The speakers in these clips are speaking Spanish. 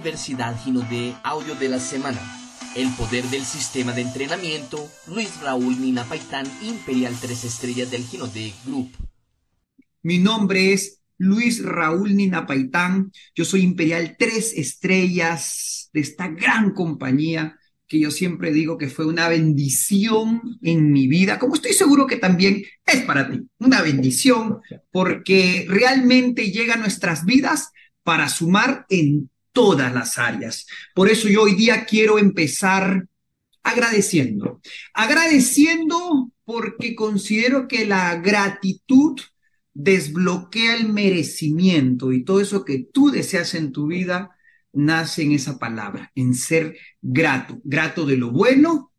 Universidad Gino de Audio de la Semana. El poder del sistema de entrenamiento, Luis Raúl Nina Paitán, Imperial 3 Estrellas del Gino de Group. Mi nombre es Luis Raúl Nina Paitán. Yo soy Imperial 3 Estrellas de esta gran compañía que yo siempre digo que fue una bendición en mi vida, como estoy seguro que también es para ti, una bendición, porque realmente llega a nuestras vidas para sumar en todas las áreas. Por eso yo hoy día quiero empezar agradeciendo. Agradeciendo porque considero que la gratitud desbloquea el merecimiento y todo eso que tú deseas en tu vida nace en esa palabra, en ser grato, grato de lo bueno,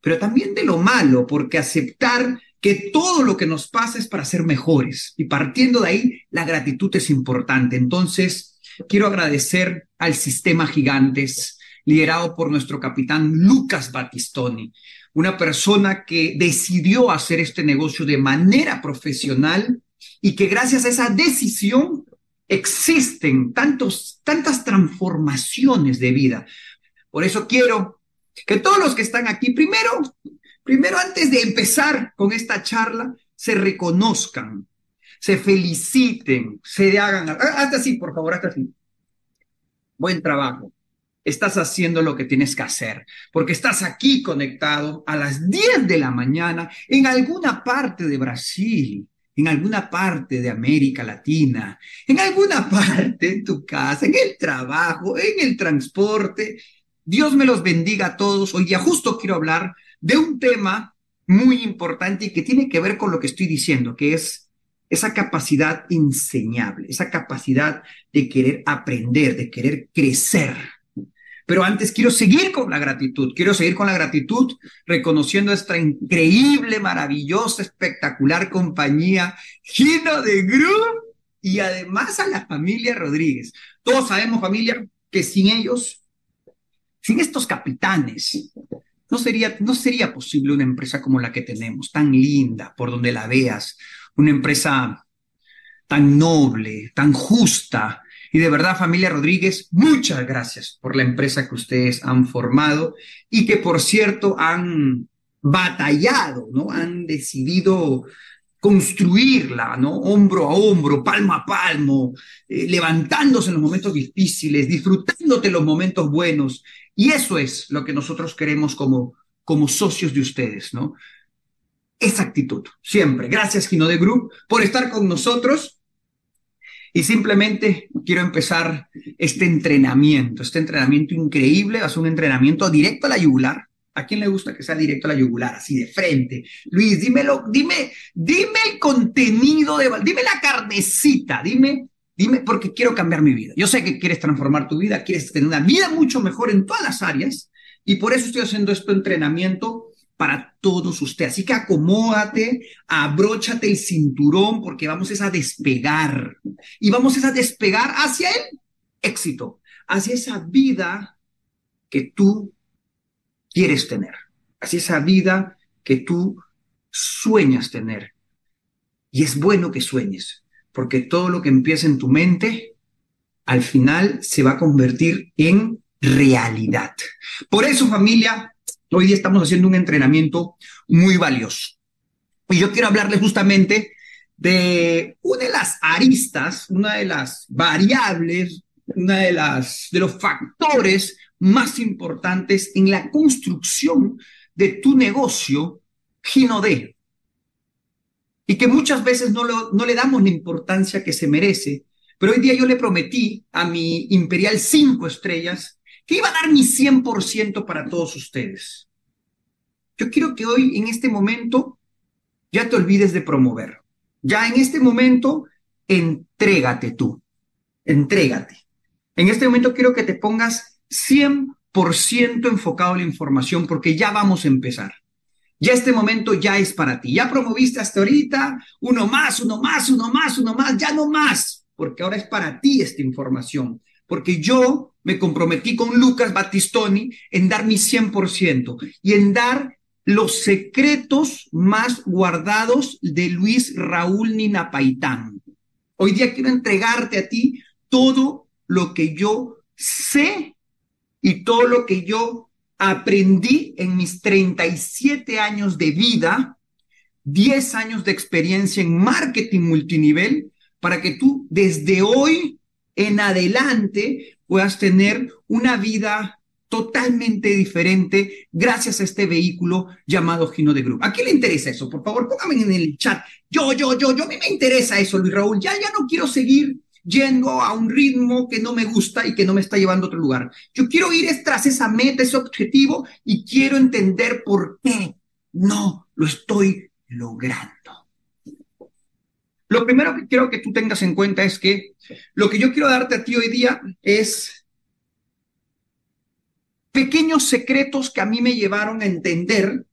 pero también de lo malo, porque aceptar que todo lo que nos pasa es para ser mejores. Y partiendo de ahí, la gratitud es importante. Entonces, Quiero agradecer al sistema Gigantes, liderado por nuestro capitán Lucas Battistoni, una persona que decidió hacer este negocio de manera profesional y que gracias a esa decisión existen tantos, tantas transformaciones de vida. Por eso quiero que todos los que están aquí, primero, primero antes de empezar con esta charla, se reconozcan, se feliciten, se hagan, hasta así, por favor, hasta así. Buen trabajo. Estás haciendo lo que tienes que hacer, porque estás aquí conectado a las 10 de la mañana en alguna parte de Brasil, en alguna parte de América Latina, en alguna parte en tu casa, en el trabajo, en el transporte. Dios me los bendiga a todos. Hoy ya justo quiero hablar de un tema muy importante y que tiene que ver con lo que estoy diciendo, que es esa capacidad enseñable, esa capacidad de querer aprender, de querer crecer. Pero antes quiero seguir con la gratitud, quiero seguir con la gratitud reconociendo esta increíble, maravillosa, espectacular compañía Gino de Group y además a la familia Rodríguez. Todos sabemos, familia, que sin ellos, sin estos capitanes, no sería, no sería posible una empresa como la que tenemos, tan linda, por donde la veas, una empresa tan noble, tan justa. Y de verdad, familia Rodríguez, muchas gracias por la empresa que ustedes han formado y que, por cierto, han batallado, ¿no? Han decidido construirla, ¿no? Hombro a hombro, palmo a palmo, eh, levantándose en los momentos difíciles, disfrutándote los momentos buenos. Y eso es lo que nosotros queremos como, como socios de ustedes, ¿no? Esa actitud, siempre. Gracias, Gino de Group, por estar con nosotros. Y simplemente quiero empezar este entrenamiento, este entrenamiento increíble, ser un entrenamiento directo a la yugular. ¿A quién le gusta que sea directo a la yugular, así de frente? Luis, dímelo, dime, dime el contenido de, dime la carnecita, dime, dime, porque quiero cambiar mi vida. Yo sé que quieres transformar tu vida, quieres tener una vida mucho mejor en todas las áreas, y por eso estoy haciendo este entrenamiento para todos ustedes. Así que acomódate, abróchate el cinturón porque vamos a despegar y vamos a despegar hacia el éxito, hacia esa vida que tú quieres tener, hacia esa vida que tú sueñas tener. Y es bueno que sueñes, porque todo lo que empieza en tu mente, al final se va a convertir en realidad. Por eso, familia, Hoy día estamos haciendo un entrenamiento muy valioso. Y yo quiero hablarles justamente de una de las aristas, una de las variables, una de las de los factores más importantes en la construcción de tu negocio Ginode. Y que muchas veces no, no le damos la importancia que se merece. Pero hoy día yo le prometí a mi Imperial 5 estrellas que iba a dar mi 100% para todos ustedes. Yo quiero que hoy, en este momento, ya te olvides de promover. Ya en este momento, entrégate tú. Entrégate. En este momento quiero que te pongas 100% enfocado en la información porque ya vamos a empezar. Ya este momento ya es para ti. Ya promoviste hasta ahorita uno más, uno más, uno más, uno más, ya no más, porque ahora es para ti esta información porque yo me comprometí con Lucas Battistoni en dar mi 100% y en dar los secretos más guardados de Luis Raúl Ninapaitán. Hoy día quiero entregarte a ti todo lo que yo sé y todo lo que yo aprendí en mis 37 años de vida, 10 años de experiencia en marketing multinivel, para que tú desde hoy en adelante puedas tener una vida totalmente diferente gracias a este vehículo llamado Gino de Group. ¿A quién le interesa eso? Por favor, póngame en el chat. Yo, yo, yo, yo, a mí me interesa eso, Luis Raúl. Ya, ya no quiero seguir yendo a un ritmo que no me gusta y que no me está llevando a otro lugar. Yo quiero ir tras esa meta, ese objetivo y quiero entender por qué no lo estoy logrando. Lo primero que quiero que tú tengas en cuenta es que lo que yo quiero darte a ti hoy día es pequeños secretos que a mí me llevaron a entender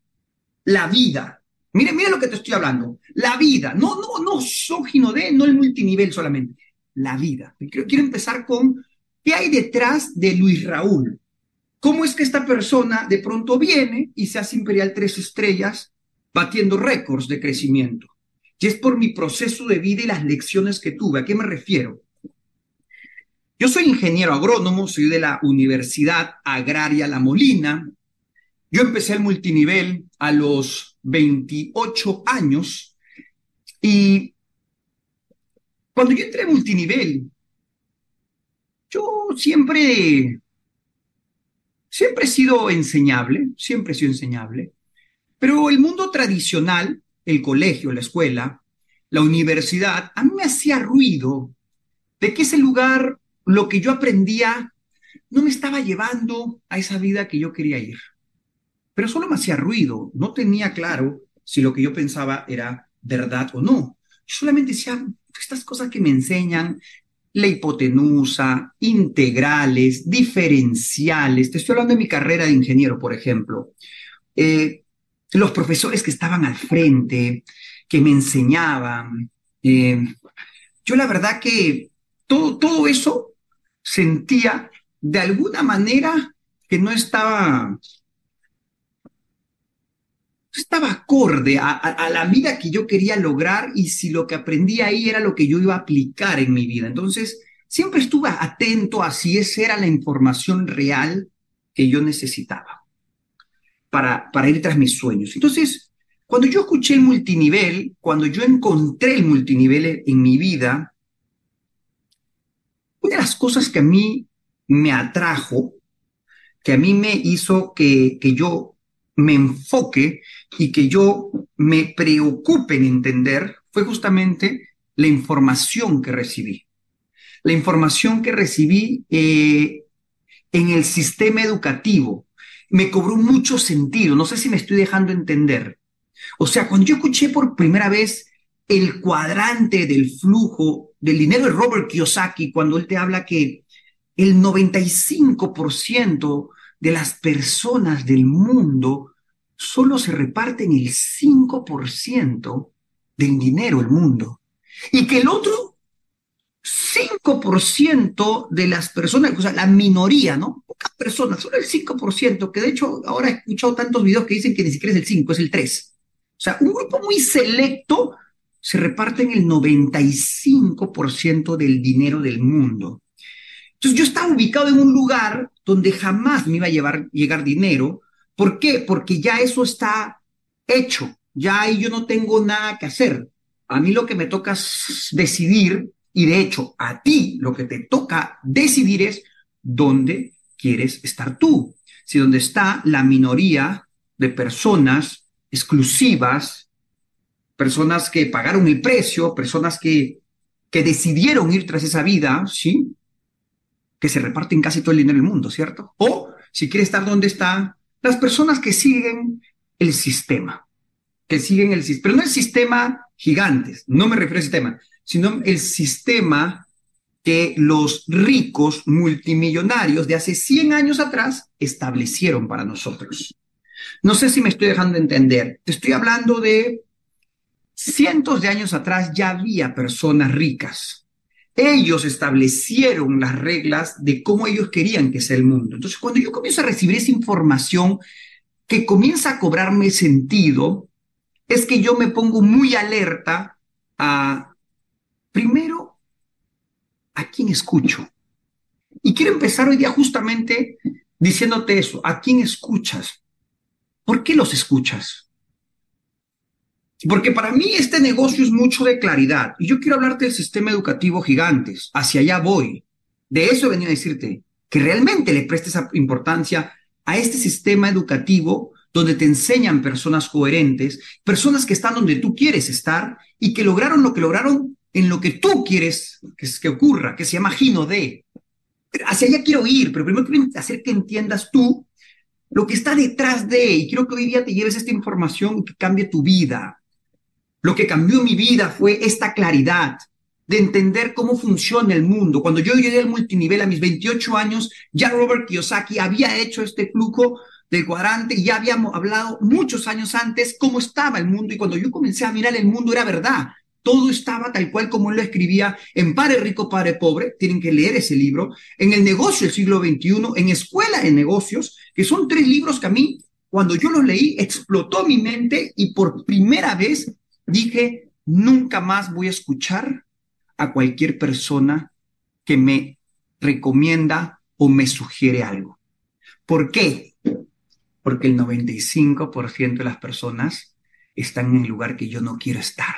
la vida. Mire, mire lo que te estoy hablando. La vida. No, no, no sógino de, no el multinivel solamente la vida. Quiero, quiero empezar con qué hay detrás de Luis Raúl. ¿Cómo es que esta persona de pronto viene y se hace Imperial Tres Estrellas batiendo récords de crecimiento? Y es por mi proceso de vida y las lecciones que tuve. ¿A qué me refiero? Yo soy ingeniero agrónomo, soy de la Universidad Agraria La Molina. Yo empecé el multinivel a los 28 años y cuando yo entré a multinivel, yo siempre, siempre he sido enseñable, siempre he sido enseñable, pero el mundo tradicional, el colegio, la escuela, la universidad, a mí me hacía ruido de que ese lugar, lo que yo aprendía, no me estaba llevando a esa vida que yo quería ir. Pero solo me hacía ruido, no tenía claro si lo que yo pensaba era verdad o no. Solamente decía, estas cosas que me enseñan, la hipotenusa, integrales, diferenciales. Te estoy hablando de mi carrera de ingeniero, por ejemplo. Eh, los profesores que estaban al frente, que me enseñaban. Eh, yo la verdad que todo, todo eso sentía de alguna manera que no estaba estaba acorde a, la vida que yo quería lograr y si lo que aprendí ahí era lo que yo iba a aplicar en mi vida. Entonces, siempre estuve atento a si esa era la información real que yo necesitaba para, para ir tras mis sueños. Entonces, cuando yo escuché el multinivel, cuando yo encontré el multinivel en mi vida, una de las cosas que a mí me atrajo, que a mí me hizo que, que yo me enfoque y que yo me preocupe en entender fue justamente la información que recibí. La información que recibí eh, en el sistema educativo me cobró mucho sentido. No sé si me estoy dejando entender. O sea, cuando yo escuché por primera vez el cuadrante del flujo del dinero de Robert Kiyosaki, cuando él te habla que el 95% de las personas del mundo solo se reparten el 5% del dinero del mundo. Y que el otro 5% de las personas, o sea, la minoría, ¿no? Pocas personas, solo el 5%, que de hecho ahora he escuchado tantos videos que dicen que ni siquiera es el 5, es el 3. O sea, un grupo muy selecto se reparte en el 95% del dinero del mundo. Entonces yo estaba ubicado en un lugar donde jamás me iba a llevar, llegar dinero. ¿Por qué? Porque ya eso está hecho. Ya ahí yo no tengo nada que hacer. A mí lo que me toca es decidir, y de hecho a ti lo que te toca decidir es dónde quieres estar tú. Si donde está la minoría de personas exclusivas, personas que pagaron el precio, personas que, que decidieron ir tras esa vida, ¿sí? que se reparten casi todo el dinero del mundo, ¿cierto? O si quiere estar donde están las personas que siguen el sistema, que siguen el sistema, pero no el sistema gigantes, no me refiero al sistema, sino el sistema que los ricos multimillonarios de hace 100 años atrás establecieron para nosotros. No sé si me estoy dejando entender. Te estoy hablando de cientos de años atrás ya había personas ricas, ellos establecieron las reglas de cómo ellos querían que sea el mundo. Entonces, cuando yo comienzo a recibir esa información que comienza a cobrarme sentido, es que yo me pongo muy alerta a, primero, a quién escucho. Y quiero empezar hoy día justamente diciéndote eso. ¿A quién escuchas? ¿Por qué los escuchas? Porque para mí este negocio es mucho de claridad. Y yo quiero hablarte del sistema educativo gigantes. Hacia allá voy. De eso he venido a decirte. Que realmente le prestes importancia a este sistema educativo donde te enseñan personas coherentes, personas que están donde tú quieres estar y que lograron lo que lograron en lo que tú quieres que, que ocurra, que se llama de. Hacia allá quiero ir, pero primero quiero hacer que entiendas tú lo que está detrás de, y quiero que hoy día te lleves esta información que cambie tu vida. Lo que cambió mi vida fue esta claridad de entender cómo funciona el mundo. Cuando yo llegué al multinivel a mis 28 años, ya Robert Kiyosaki había hecho este flujo del cuadrante y ya habíamos hablado muchos años antes cómo estaba el mundo y cuando yo comencé a mirar el mundo era verdad. Todo estaba tal cual como él lo escribía en Padre Rico, Padre Pobre. Tienen que leer ese libro. En El negocio del siglo XXI, en Escuela de Negocios, que son tres libros que a mí, cuando yo los leí, explotó mi mente y por primera vez dije, nunca más voy a escuchar a cualquier persona que me recomienda o me sugiere algo. ¿Por qué? Porque el 95% de las personas están en el lugar que yo no quiero estar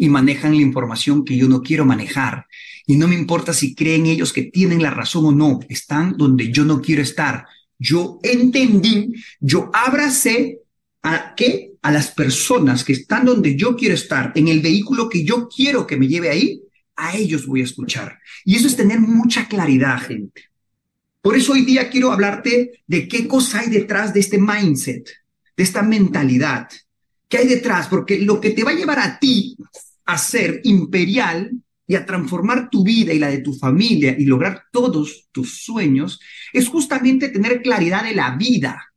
y manejan la información que yo no quiero manejar. Y no me importa si creen ellos que tienen la razón o no, están donde yo no quiero estar. Yo entendí, yo abracé a qué? A las personas que están donde yo quiero estar, en el vehículo que yo quiero que me lleve ahí, a ellos voy a escuchar. Y eso es tener mucha claridad, gente. Por eso hoy día quiero hablarte de qué cosa hay detrás de este mindset, de esta mentalidad. ¿Qué hay detrás? Porque lo que te va a llevar a ti a ser imperial y a transformar tu vida y la de tu familia y lograr todos tus sueños, es justamente tener claridad de la vida.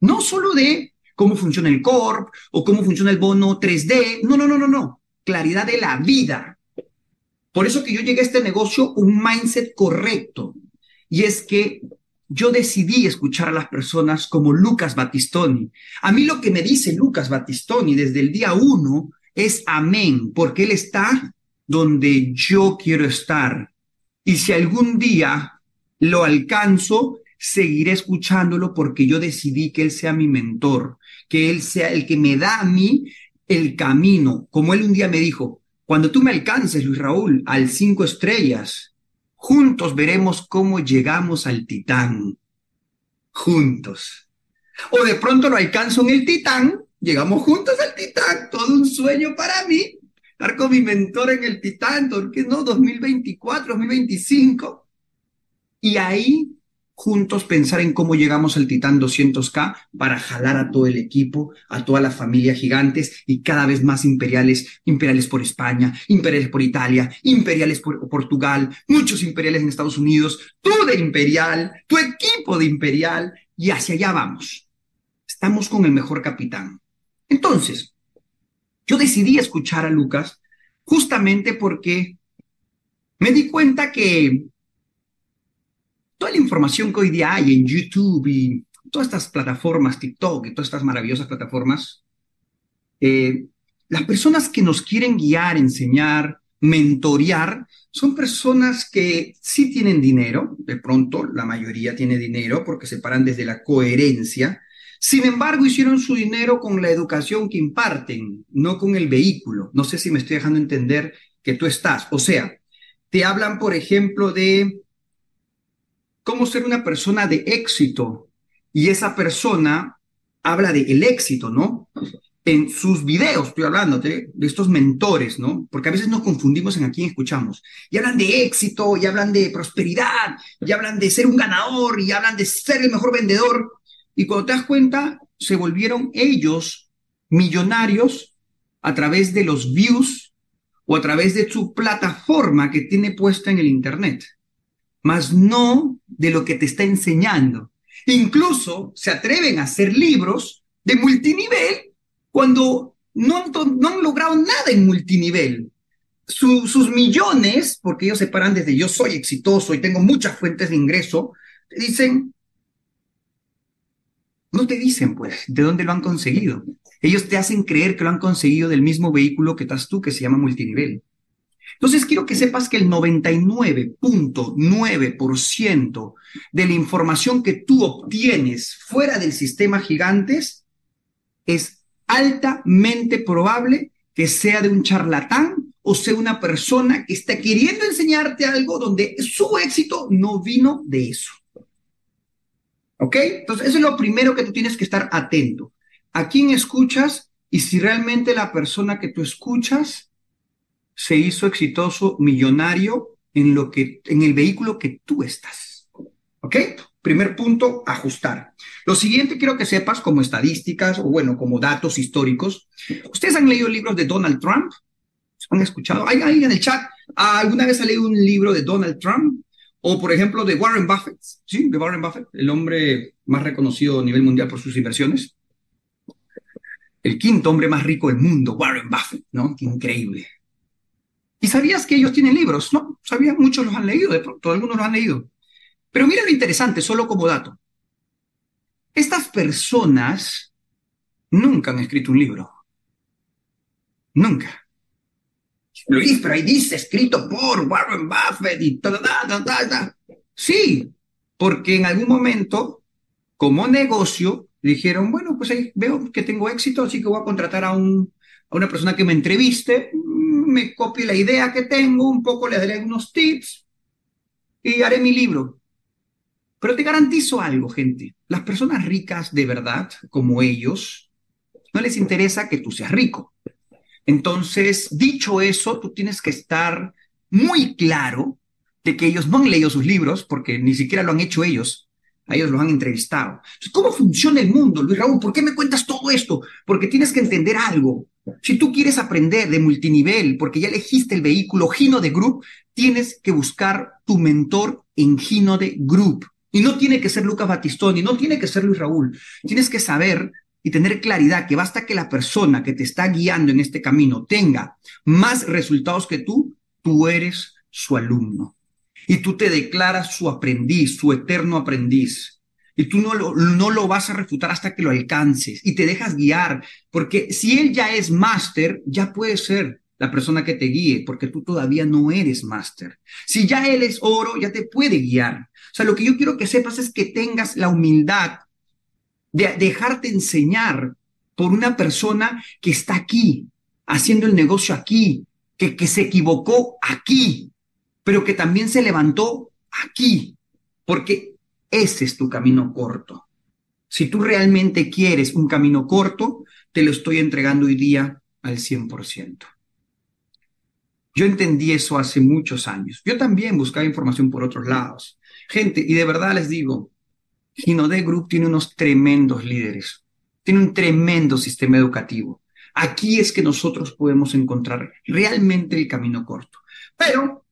No solo de cómo funciona el CORP o cómo funciona el bono 3D. No, no, no, no, no. Claridad de la vida. Por eso que yo llegué a este negocio un mindset correcto. Y es que yo decidí escuchar a las personas como Lucas Battistoni. A mí lo que me dice Lucas Battistoni desde el día uno es amén, porque Él está donde yo quiero estar. Y si algún día lo alcanzo, seguiré escuchándolo porque yo decidí que Él sea mi mentor, que Él sea el que me da a mí el camino. Como Él un día me dijo, cuando tú me alcances, Luis Raúl, al cinco estrellas, juntos veremos cómo llegamos al titán. Juntos. O de pronto lo alcanzo en el titán Llegamos juntos al Titán, todo un sueño para mí, estar con mi mentor en el Titán, qué no? 2024, 2025. Y ahí juntos pensar en cómo llegamos al Titán 200K para jalar a todo el equipo, a toda la familia gigantes y cada vez más imperiales, imperiales por España, imperiales por Italia, imperiales por Portugal, muchos imperiales en Estados Unidos, tú de imperial, tu equipo de imperial y hacia allá vamos. Estamos con el mejor capitán. Entonces, yo decidí escuchar a Lucas justamente porque me di cuenta que toda la información que hoy día hay en YouTube y todas estas plataformas, TikTok y todas estas maravillosas plataformas, eh, las personas que nos quieren guiar, enseñar, mentorear, son personas que sí tienen dinero, de pronto la mayoría tiene dinero porque se paran desde la coherencia, sin embargo, hicieron su dinero con la educación que imparten, no con el vehículo. No sé si me estoy dejando entender que tú estás. O sea, te hablan, por ejemplo, de cómo ser una persona de éxito y esa persona habla de el éxito, ¿no? En sus videos, estoy hablando de, de, estos mentores, ¿no? Porque a veces nos confundimos en a quién escuchamos. Y hablan de éxito, y hablan de prosperidad, y hablan de ser un ganador, y hablan de ser el mejor vendedor. Y cuando te das cuenta, se volvieron ellos millonarios a través de los views o a través de su plataforma que tiene puesta en el Internet, más no de lo que te está enseñando. Incluso se atreven a hacer libros de multinivel cuando no, no han logrado nada en multinivel. sus millones, porque ellos se paran desde yo soy exitoso y tengo muchas fuentes de ingreso, dicen, no te dicen, pues, de dónde lo han conseguido. Ellos te hacen creer que lo han conseguido del mismo vehículo que estás tú, que se llama multinivel. Entonces quiero que sepas que el 99.9% de la información que tú obtienes fuera del sistema gigantes es altamente probable que sea de un charlatán o sea una persona que está queriendo enseñarte algo donde su éxito no vino de eso. ¿Ok? Entonces, eso es lo primero que tú tienes que estar atento. ¿A quién escuchas? Y si realmente la persona que tú escuchas se hizo exitoso, millonario en lo que, en el vehículo que tú estás. ¿Ok? Primer punto, ajustar. Lo siguiente quiero que sepas como estadísticas o bueno, como datos históricos. ¿Ustedes han leído libros de Donald Trump? ¿Han escuchado? ¿Hay alguien en el chat? ¿Alguna vez ha leído un libro de Donald Trump? O, por ejemplo, de Warren Buffett, ¿sí? De Warren Buffett, el hombre más reconocido a nivel mundial por sus inversiones. El quinto hombre más rico del mundo, Warren Buffett, ¿no? Qué increíble. ¿Y sabías que ellos tienen libros? No, sabía, muchos los han leído, de pronto, algunos los han leído. Pero mira lo interesante, solo como dato. Estas personas nunca han escrito un libro. Nunca. Luis, pero ahí dice escrito por Warren Buffett y tal, tal, tal. Sí, porque en algún momento, como negocio, dijeron, bueno, pues ahí veo que tengo éxito, así que voy a contratar a, un, a una persona que me entreviste, me copie la idea que tengo, un poco le daré algunos tips y haré mi libro. Pero te garantizo algo, gente. Las personas ricas de verdad, como ellos, no les interesa que tú seas rico. Entonces, dicho eso, tú tienes que estar muy claro de que ellos no han leído sus libros, porque ni siquiera lo han hecho ellos, a ellos los han entrevistado. ¿Cómo funciona el mundo, Luis Raúl? ¿Por qué me cuentas todo esto? Porque tienes que entender algo. Si tú quieres aprender de multinivel, porque ya elegiste el vehículo Gino de Group, tienes que buscar tu mentor en Gino de Group. Y no tiene que ser Lucas Batistoni, no tiene que ser Luis Raúl. Tienes que saber y tener claridad que basta que la persona que te está guiando en este camino tenga más resultados que tú, tú eres su alumno. Y tú te declaras su aprendiz, su eterno aprendiz. Y tú no lo, no lo vas a refutar hasta que lo alcances y te dejas guiar, porque si él ya es máster, ya puede ser la persona que te guíe, porque tú todavía no eres máster. Si ya él es oro, ya te puede guiar. O sea, lo que yo quiero que sepas es que tengas la humildad de dejarte enseñar por una persona que está aquí, haciendo el negocio aquí, que, que se equivocó aquí, pero que también se levantó aquí, porque ese es tu camino corto. Si tú realmente quieres un camino corto, te lo estoy entregando hoy día al 100%. Yo entendí eso hace muchos años. Yo también buscaba información por otros lados. Gente, y de verdad les digo, Ginodé Group tiene unos tremendos líderes, tiene un tremendo sistema educativo. Aquí es que nosotros podemos encontrar realmente el camino corto. Pero,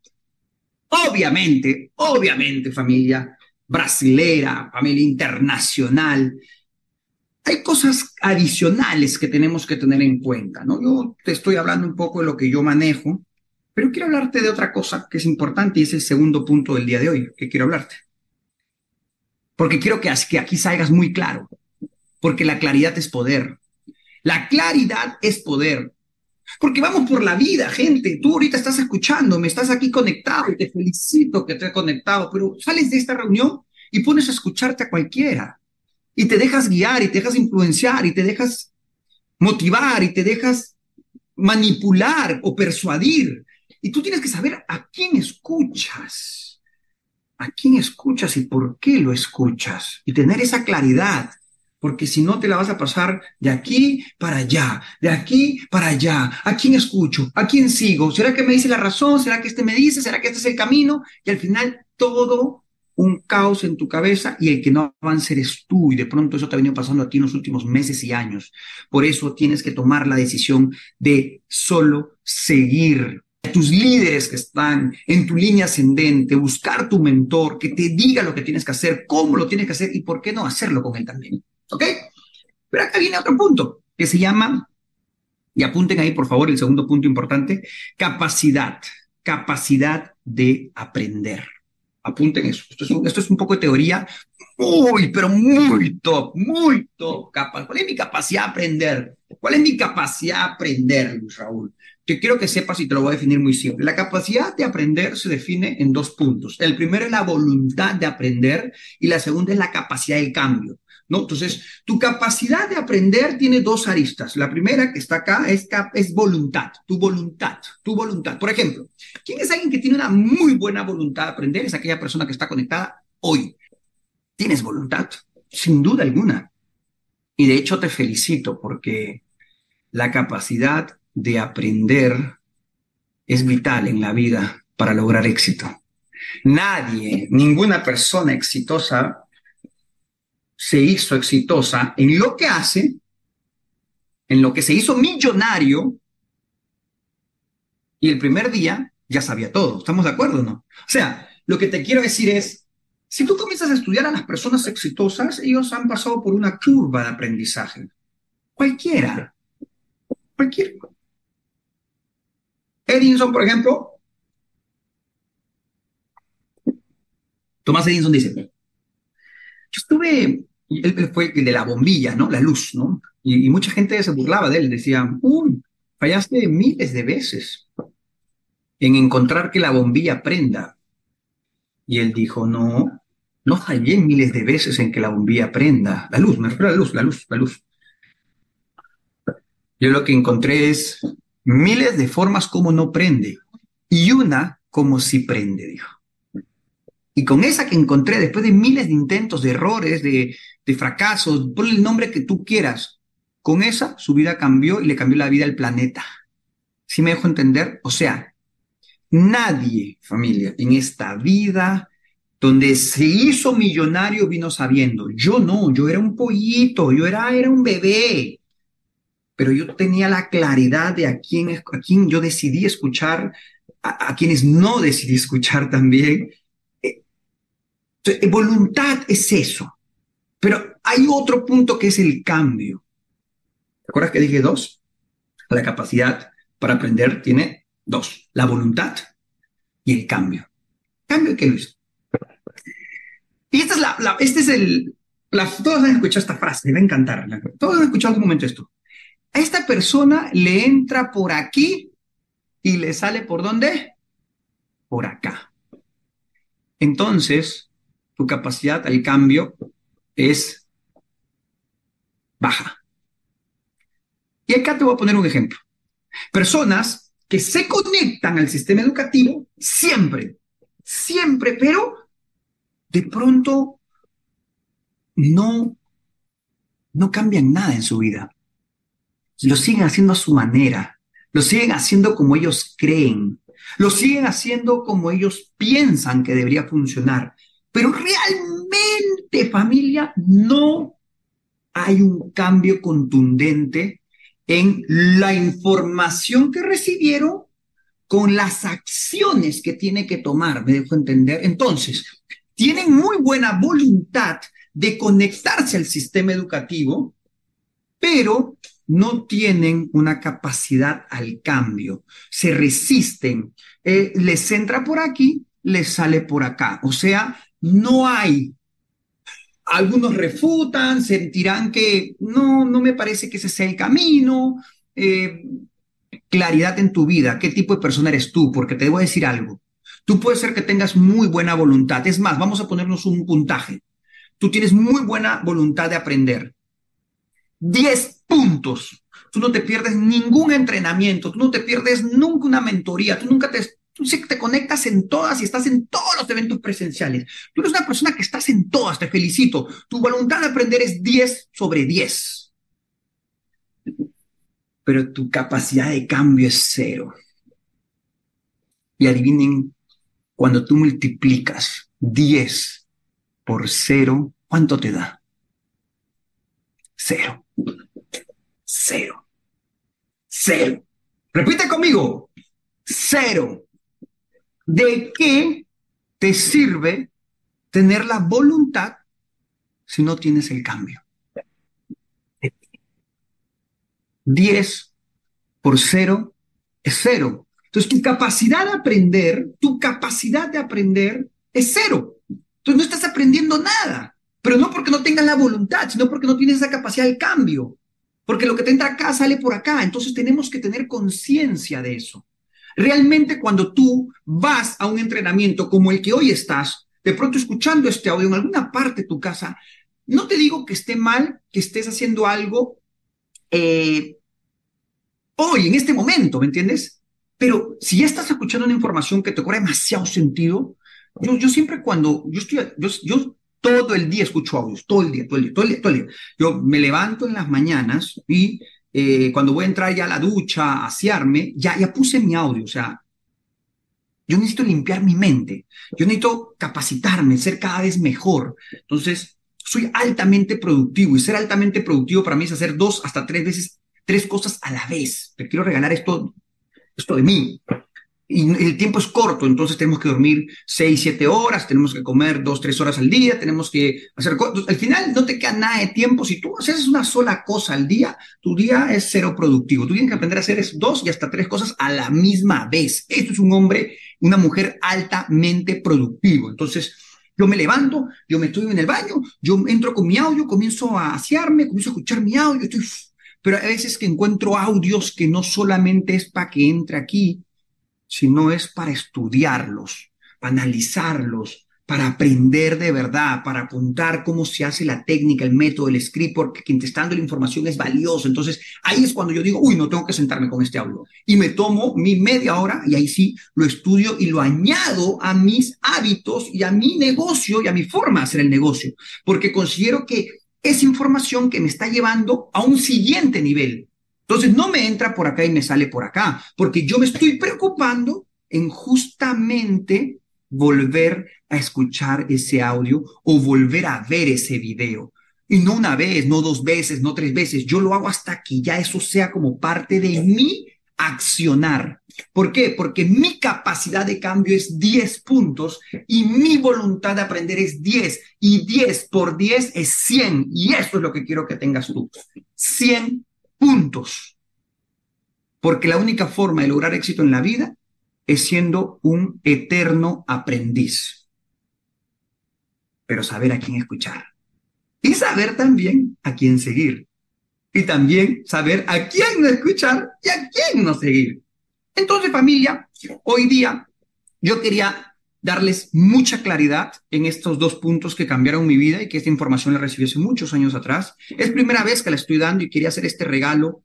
obviamente, obviamente, familia brasilera, familia internacional, hay cosas adicionales que tenemos que tener en cuenta, ¿no? Yo te estoy hablando un poco de lo que yo manejo, pero quiero hablarte de otra cosa que es importante y es el segundo punto del día de hoy que quiero hablarte porque quiero que, aquí salgas muy claro, porque la claridad es poder. La claridad es poder. Porque vamos por la vida, gente. Tú ahorita estás escuchando, me estás aquí conectado te felicito que estés conectado, pero sales de esta reunión y pones a escucharte a cualquiera. Y te dejas guiar y te dejas influenciar y te dejas motivar y te dejas manipular o persuadir. Y tú tienes que saber a quién escuchas a quién escuchas y por qué lo escuchas. Y tener esa claridad, porque si no te la vas a pasar de aquí para allá, de aquí para allá. ¿A quién escucho? ¿A quién sigo? ¿Será que me dice la razón? ¿Será que este me dice? ¿Será que este es el camino? Y al final todo un caos en tu cabeza y el que no avanza eres tú y de pronto eso te ha venido pasando a ti en los últimos meses y años. Por eso tienes que tomar la decisión de solo seguir tus líderes que están en tu línea ascendente, buscar tu mentor que te diga lo que tienes que hacer, cómo lo tienes que hacer y por qué no hacerlo con él también. ¿Ok? Pero acá viene otro punto que se llama, y apunten ahí por favor el segundo punto importante, capacidad, capacidad de aprender. Apunten eso. Esto es, un, esto es un poco de teoría muy, pero muy top, muy top. ¿Cuál es mi capacidad de aprender? ¿Cuál es mi capacidad de aprender, Luis Raúl? Que quiero que sepas y te lo voy a definir muy simple. La capacidad de aprender se define en dos puntos. El primero es la voluntad de aprender y la segunda es la capacidad del cambio. ¿no? Entonces, tu capacidad de aprender tiene dos aristas. La primera que está acá es, es voluntad, tu voluntad, tu voluntad. Por ejemplo, ¿quién es alguien que tiene una muy buena voluntad de aprender? Es aquella persona que está conectada hoy. ¿Tienes voluntad? Sin duda alguna. Y de hecho te felicito porque la capacidad de aprender es vital en la vida para lograr éxito. Nadie, ninguna persona exitosa se hizo exitosa en lo que hace, en lo que se hizo millonario, y el primer día ya sabía todo. ¿Estamos de acuerdo o no? O sea, lo que te quiero decir es, si tú comienzas a estudiar a las personas exitosas, ellos han pasado por una curva de aprendizaje. Cualquiera. Cualquiera. Edinson, por ejemplo. Tomás Edinson dice, yo estuve él fue el de la bombilla, ¿no? La luz, ¿no? Y, mucha gente se burlaba de él, decía, uy, fallaste miles de veces en encontrar que la bombilla prenda. Y él dijo, no, no fallé miles de veces en que la bombilla prenda. La luz, me refiero a la luz, la luz, la luz. Yo lo que encontré es miles de formas como no prende y una como si prende, dijo. Y con esa que encontré, después de miles de intentos, de errores, de, fracasos, ponle el nombre que tú quieras, con esa su vida cambió y le cambió la vida al planeta. ¿Sí me dejo entender? O sea, nadie, familia, en esta vida donde se hizo millonario vino sabiendo. Yo no, yo era un pollito, yo era, era un bebé. Pero yo tenía la claridad de a quién, a quién yo decidí escuchar, a quienes no decidí escuchar también voluntad es eso. Pero hay otro punto que es el cambio. ¿Te acuerdas que dije dos? La capacidad para aprender tiene dos. La voluntad y el cambio. ¿Cambio qué, Luis? Y esta es la, este es el, todos han escuchado esta frase, me va a encantar. Todos han escuchado algún momento esto. A esta persona le entra por aquí y le sale por dónde? Por acá. Entonces, tu capacidad al cambio es baja. Y acá te voy a poner un ejemplo. Personas que se conectan al sistema educativo siempre, siempre, pero de pronto no, no cambian nada en su vida. Lo siguen haciendo a su manera, lo siguen haciendo como ellos creen, lo siguen haciendo como ellos piensan que debería funcionar. Pero realmente, familia, no hay un cambio contundente en la información que recibieron con las acciones que tiene que tomar, me dejo entender. Entonces, tienen muy buena voluntad de conectarse al sistema educativo, pero no tienen una capacidad al cambio, se resisten, eh, les entra por aquí, les sale por acá. O sea, no hay. Algunos refutan, sentirán que no, no me parece que ese sea el camino. Eh, claridad en tu vida, qué tipo de persona eres tú, porque te debo decir algo. Tú puedes ser que tengas muy buena voluntad. Es más, vamos a ponernos un puntaje. Tú tienes muy buena voluntad de aprender. 10 puntos. Tú no te pierdes ningún entrenamiento, tú no te pierdes nunca una mentoría, tú nunca te Tú te conectas en todas y estás en todos los eventos presenciales. Tú eres una persona que estás en todas, te felicito. Tu voluntad de aprender es 10 sobre 10. Pero tu capacidad de cambio es cero. Y adivinen, cuando tú multiplicas 10 por cero, ¿cuánto te da? Cero. Cero. Cero. Repite conmigo. Cero. ¿De qué te sirve tener la voluntad si no tienes el cambio? 10 por 0 es 0. Entonces, tu capacidad de aprender, tu capacidad de aprender es cero. Entonces no estás aprendiendo nada, pero no porque no tengas la voluntad, sino porque no tienes esa capacidad de cambio. Porque lo que te entra acá sale por acá. Entonces tenemos que tener conciencia de eso. Realmente cuando tú vas a un entrenamiento como el que hoy estás, de pronto escuchando este audio en alguna parte de tu casa, no te digo que esté mal que estés haciendo algo eh, hoy, en este momento, ¿me entiendes? Pero si ya estás escuchando una información que te cobra demasiado sentido, yo, siempre cuando, yo estoy, yo todo el día escucho audios, todo el día, todo el día, todo el día, todo el día. Yo me levanto en las mañanas y eh, cuando voy a entrar ya a la ducha, a asearme, ya, ya puse mi audio, o sea, yo necesito limpiar mi mente, yo necesito capacitarme, ser cada vez mejor. Entonces, soy altamente productivo y ser altamente productivo para mí es hacer dos hasta tres veces, tres cosas a la vez. Te quiero regalar esto, esto de mí y el tiempo es corto, entonces tenemos que dormir seis, siete horas, tenemos que comer dos, tres horas al día, tenemos que hacer cosas. Al final no te queda nada de tiempo. Si tú haces una sola cosa al día, tu día es cero productivo. Tú tienes que aprender a hacer dos y hasta tres cosas a la misma vez. Esto es un hombre, una mujer altamente productivo. Entonces, yo me levanto, yo me estoy en el baño, yo entro con mi audio, comienzo a asearme, comienzo a escuchar mi audio, estoy... Pero a veces que encuentro audios que no solamente es para que entre aquí, sino es para estudiarlos, para analizarlos, para aprender de verdad, para apuntar cómo se hace la técnica, el método, el script, porque quien está dando la información es valioso. Entonces, ahí es cuando yo digo, uy, no tengo que sentarme con este audio. Y me tomo mi media hora y ahí sí lo estudio y lo añado a mis hábitos y a mi negocio y a mi forma de hacer el negocio, porque considero que es información que me está llevando a un siguiente nivel. Entonces no me entra por acá y me sale por acá, porque yo me estoy preocupando en justamente volver a escuchar ese audio o volver a ver ese video. Y no una vez, no dos veces, no tres veces. Yo lo hago hasta que ya eso sea como parte de mi accionar. ¿Por qué? Porque mi capacidad de cambio es 10 puntos y mi voluntad de aprender es 10 y 10 por 10 es 100 y eso es lo que quiero que tengas tú. 100 puntos. Porque la única forma de lograr éxito en la vida es siendo un eterno aprendiz. Pero saber a quién escuchar. Y saber también a quién seguir. Y también saber a quién no escuchar y a quién no seguir. Entonces, familia, hoy día yo quería darles mucha claridad en estos dos puntos que cambiaron mi vida y que esta información la recibí hace muchos años atrás. Es primera vez que la estoy dando y quería hacer este regalo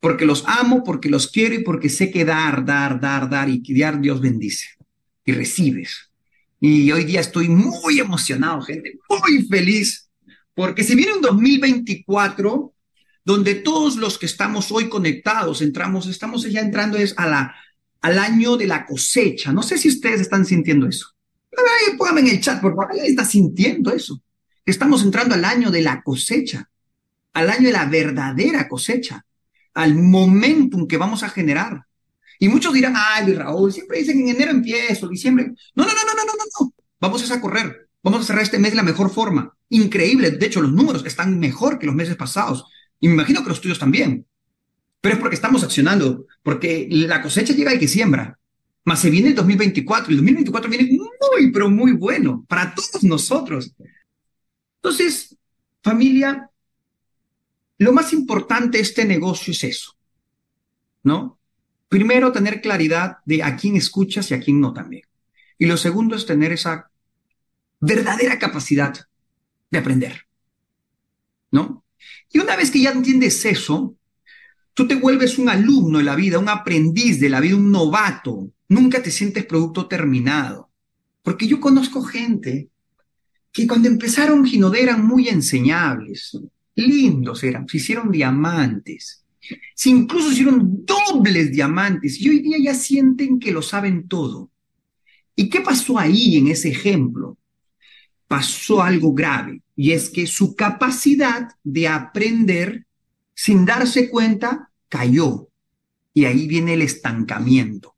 porque los amo, porque los quiero y porque sé que dar, dar, dar, dar y dar Dios bendice y recibes. Y hoy día estoy muy emocionado, gente, muy feliz, porque si viene un 2024 donde todos los que estamos hoy conectados, entramos, estamos ya entrando es a la al año de la cosecha. No sé si ustedes están sintiendo eso. Pónganme en el chat, por favor. ¿Alguien está sintiendo eso? Estamos entrando al año de la cosecha, al año de la verdadera cosecha, al momentum que vamos a generar. Y muchos dirán, ay, Raúl, siempre dicen en enero empiezo, diciembre. No, no, no, no, no, no, no. Vamos a correr. Vamos a cerrar este mes de la mejor forma. Increíble. De hecho, los números están mejor que los meses pasados. Y me imagino que los tuyos también pero es porque estamos accionando, porque la cosecha llega al que siembra. Más se viene el 2024, y el 2024 viene muy, pero muy bueno para todos nosotros. Entonces, familia, lo más importante de este negocio es eso, ¿no? Primero, tener claridad de a quién escuchas y a quién no también. Y lo segundo es tener esa verdadera capacidad de aprender, ¿no? Y una vez que ya entiendes eso, Tú te vuelves un alumno de la vida, un aprendiz de la vida, un novato. Nunca te sientes producto terminado. Porque yo conozco gente que cuando empezaron Ginodé eran muy enseñables, lindos eran, se hicieron diamantes, se incluso hicieron dobles diamantes y hoy día ya sienten que lo saben todo. ¿Y qué pasó ahí en ese ejemplo? Pasó algo grave y es que su capacidad de aprender sin darse cuenta, cayó. Y ahí viene el estancamiento.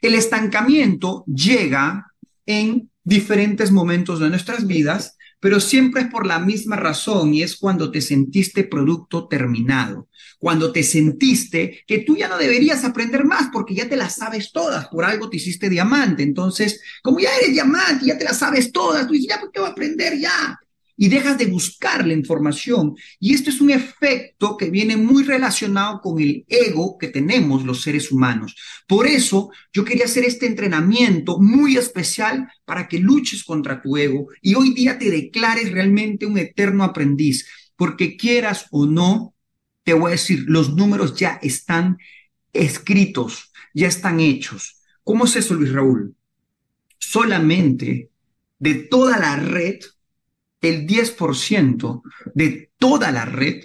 El estancamiento llega en diferentes momentos de nuestras vidas, pero siempre es por la misma razón y es cuando te sentiste producto terminado, cuando te sentiste que tú ya no deberías aprender más porque ya te las sabes todas, por algo te hiciste diamante. Entonces, como ya eres diamante, ya te las sabes todas, tú dices, ya, ¿por qué voy a aprender ya? Y dejas de buscar la información. Y esto es un efecto que viene muy relacionado con el ego que tenemos los seres humanos. Por eso yo quería hacer este entrenamiento muy especial para que luches contra tu ego y hoy día te declares realmente un eterno aprendiz, porque quieras o no, te voy a decir, los números ya están escritos, ya están hechos. ¿Cómo es eso, Luis Raúl? Solamente de toda la red, el 10% de toda la red,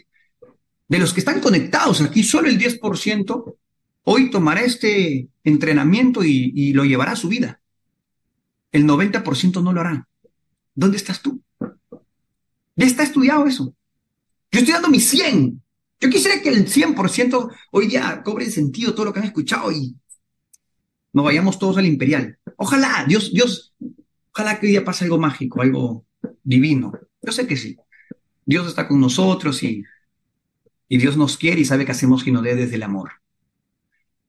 de los que están conectados aquí, solo el 10%, hoy tomará este entrenamiento y, lo llevará a su vida. El 90% no lo hará. ¿Dónde estás tú? Ya está estudiado eso. Yo estoy dando mi 100. Yo quisiera que el 100% hoy ya cobre sentido todo lo que han escuchado y nos vayamos todos al imperial. Ojalá, Dios, Dios, ojalá que hoy día pase algo mágico, algo divino. Yo sé que sí. Dios está con nosotros y, y Dios nos quiere y sabe que hacemos Ginodé desde el amor.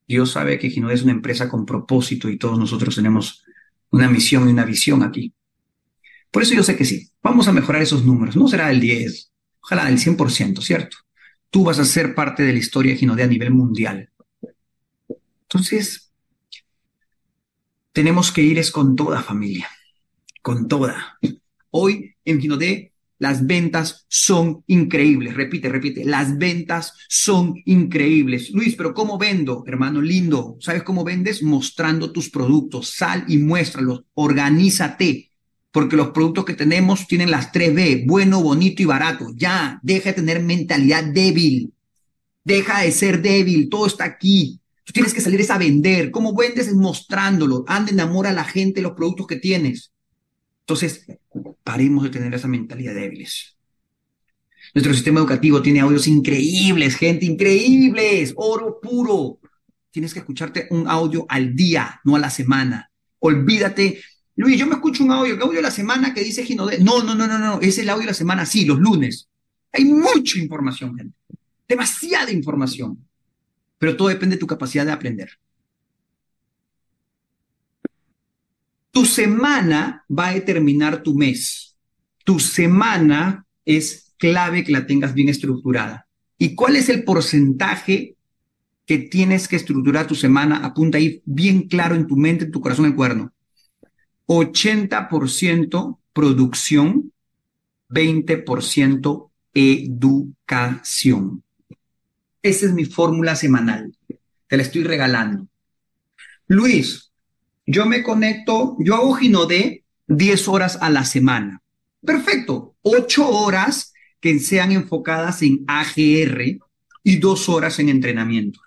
Dios sabe que Ginodé es una empresa con propósito y todos nosotros tenemos una misión y una visión aquí. Por eso yo sé que sí. Vamos a mejorar esos números. No será el 10, ojalá el 100%, ¿cierto? Tú vas a ser parte de la historia de Ginodé a nivel mundial. Entonces, tenemos que ir es con toda familia, con toda. Hoy en Ginodé las ventas son increíbles. Repite, repite, las ventas son increíbles. Luis, pero ¿cómo vendo, hermano lindo? ¿Sabes cómo vendes? Mostrando tus productos. Sal y muéstralos. Organízate. Porque los productos que tenemos tienen las 3B, bueno, bonito y barato. Ya, deja de tener mentalidad débil. Deja de ser débil. Todo está aquí. Tú tienes que salir a vender. ¿Cómo vendes? Es mostrándolo. Anda, enamora a la gente los productos que tienes. Entonces, paremos de tener esa mentalidad débiles. Nuestro sistema educativo tiene audios increíbles, gente, increíbles, oro puro. Tienes que escucharte un audio al día, no a la semana. Olvídate. Luis, yo me escucho un audio, el audio de la semana que dice Ginodé. No, no, no, no, no, es el audio de la semana, sí, los lunes. Hay mucha información, gente. Demasiada información. Pero todo depende de tu capacidad de aprender. Tu semana va a determinar tu mes. Tu semana es clave que la tengas bien estructurada. ¿Y cuál es el porcentaje que tienes que estructurar tu semana? Apunta ahí bien claro en tu mente, en tu corazón, en el cuerno. 80% producción, 20% educación. Esa es mi fórmula semanal. Te la estoy regalando. Luis, yo me conecto, yo hago Ginodé 10 horas a la semana. Perfecto, 8 horas que sean enfocadas en AGR y 2 horas en entrenamiento.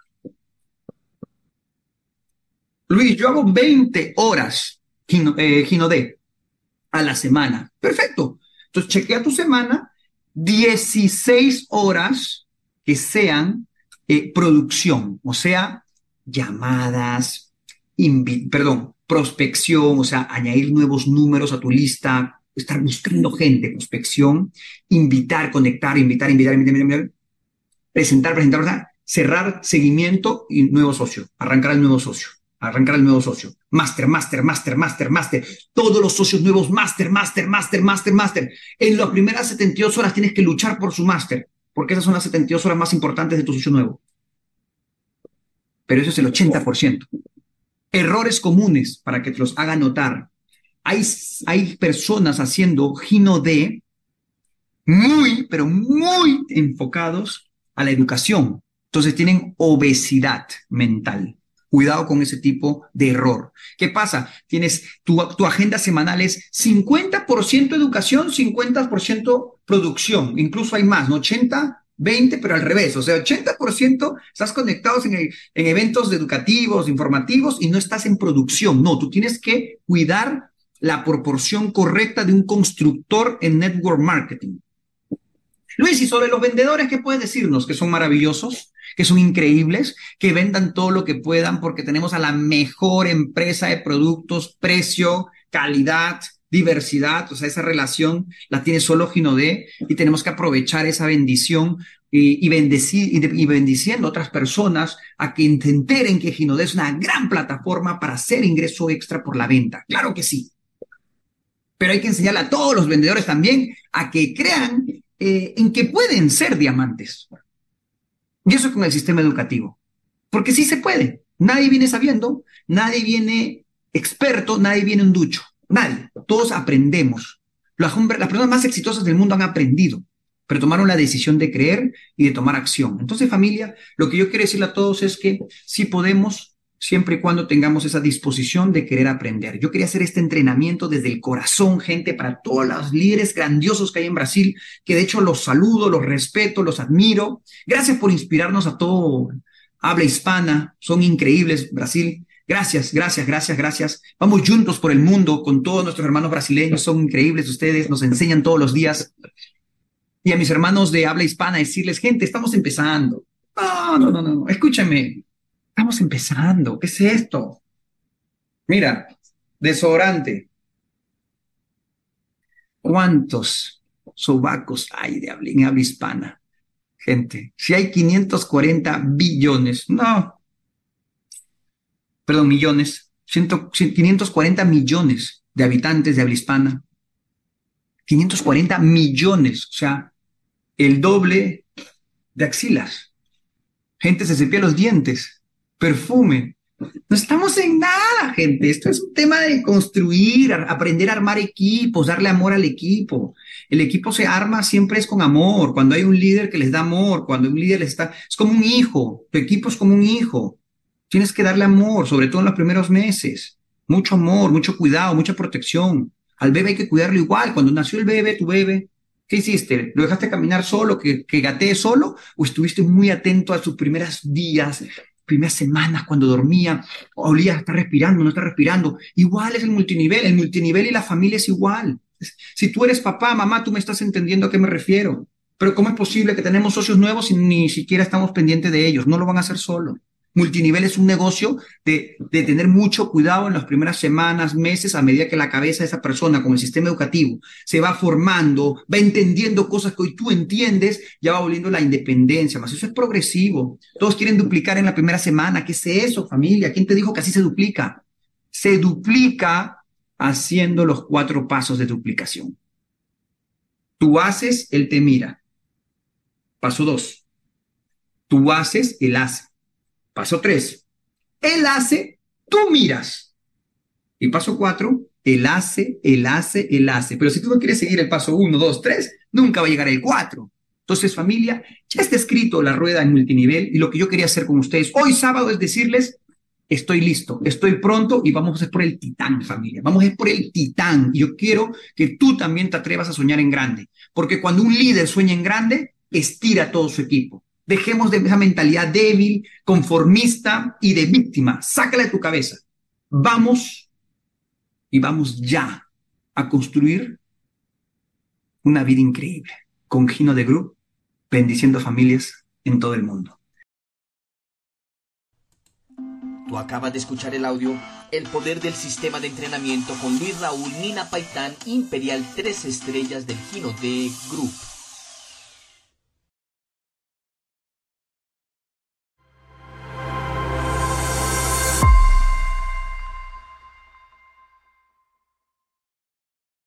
Luis, yo hago 20 horas eh, Ginodé a la semana. Perfecto. Entonces, chequea tu semana, 16 horas que sean eh, producción, o sea, llamadas, perdón, prospección, o sea, añadir nuevos números a tu lista, estar buscando gente, prospección, invitar, conectar, invitar, invitar, invitar, invitar, presentar, presentar, cerrar, seguimiento y nuevo socio, arrancar al nuevo socio, arrancar al nuevo socio, máster, máster, máster, máster, máster, todos los socios nuevos, máster, máster, máster, máster, máster. En las primeras 72 horas tienes que luchar por su máster, porque esas son las 72 horas más importantes de tu socio nuevo. Pero eso es el 80% errores comunes para que te los haga notar. Hay, hay personas haciendo Gino D muy, pero muy enfocados a la educación. Entonces tienen obesidad mental. Cuidado con ese tipo de error. ¿Qué pasa? Tienes tu, tu agenda semanal es 50% educación, 50% producción. Incluso hay más, ¿no? 80 20, pero al revés, o sea, 80% estás conectados en, en, eventos educativos, informativos y no estás en producción. No, tú tienes que cuidar la proporción correcta de un constructor en network marketing. Luis, y sobre los vendedores, ¿qué puedes decirnos? Que son maravillosos, que son increíbles, que vendan todo lo que puedan porque tenemos a la mejor empresa de productos, precio, calidad, diversidad, o sea, esa relación la tiene solo Ginodé y tenemos que aprovechar esa bendición y, bendecir, y, bendiciendo a otras personas a que enteren que Ginodé es una gran plataforma para hacer ingreso extra por la venta. Claro que sí. Pero hay que enseñarle a todos los vendedores también a que crean eh, en que pueden ser diamantes. Y eso con el sistema educativo. Porque sí se puede. Nadie viene sabiendo, nadie viene experto, nadie viene un ducho. Nadie. Todos aprendemos. Las, personas más exitosas del mundo han aprendido pero tomaron la decisión de creer y de tomar acción. Entonces, familia, lo que yo quiero decirle a todos es que sí podemos, siempre y cuando tengamos esa disposición de querer aprender. Yo quería hacer este entrenamiento desde el corazón, gente, para todos los líderes grandiosos que hay en Brasil, que de hecho los saludo, los respeto, los admiro. Gracias por inspirarnos a todo habla hispana, son increíbles, Brasil. Gracias, gracias, gracias, gracias. Vamos juntos por el mundo con todos nuestros hermanos brasileños, son increíbles ustedes, nos enseñan todos los días y a mis hermanos de habla hispana decirles, gente, estamos empezando. No, no, no, no, escúchame, estamos empezando. ¿Qué es esto? Mira, desodorante. ¿Cuántos sobacos hay de habla, en habla hispana? Gente, si hay 540 billones, no, perdón, millones, 540 millones de habitantes de habla hispana, 540 millones, o sea, el doble de axilas. Gente se cepilla los dientes, perfume. No estamos en nada, gente. Esto es un tema de construir, aprender a armar equipos, darle amor al equipo. El equipo se arma siempre es con amor. Cuando hay un líder que les da amor, cuando un líder está, es como un hijo. Tu equipo es como un hijo. Tienes que darle amor, sobre todo en los primeros meses. Mucho amor, mucho cuidado, mucha protección. Al bebé hay que cuidarlo igual. Cuando nació el bebé, tu bebé, ¿Qué hiciste? ¿Lo dejaste caminar solo, que, que gatee solo? ¿O estuviste muy atento a sus primeros días, primeras semanas cuando dormía? Olía, está respirando, no está respirando. Igual es el multinivel. El multinivel y la familia es igual. Si tú eres papá, mamá, tú me estás entendiendo a qué me refiero. Pero ¿cómo es posible que tenemos socios nuevos y ni siquiera estamos pendientes de ellos? No lo van a hacer solo. Multinivel es un negocio de, de, tener mucho cuidado en las primeras semanas, meses, a medida que la cabeza de esa persona con el sistema educativo se va formando, va entendiendo cosas que hoy tú entiendes, ya va volviendo la independencia. Más eso es progresivo. Todos quieren duplicar en la primera semana. ¿Qué es eso, familia? ¿Quién te dijo que así se duplica? Se duplica haciendo los cuatro pasos de duplicación. Tú haces, él te mira. Paso dos. Tú haces, él hace. Paso tres, él hace, tú miras. Y paso cuatro, él hace, él hace, él hace. Pero si tú no quieres seguir el paso uno, dos, tres, nunca va a llegar el cuatro. Entonces, familia, ya está escrito la rueda en multinivel y lo que yo quería hacer con ustedes hoy sábado es decirles, estoy listo, estoy pronto y vamos a ir por el titán, familia. Vamos a ir por el titán. Y yo quiero que tú también te atrevas a soñar en grande, porque cuando un líder sueña en grande, estira todo su equipo. Dejemos de esa mentalidad débil, conformista y de víctima. Sácala de tu cabeza. Vamos y vamos ya a construir una vida increíble con Gino de Group, bendiciendo familias en todo el mundo. Tú acabas de escuchar el audio El poder del sistema de entrenamiento con Luis Raúl Nina Paitán Imperial 3 estrellas del Gino de Group.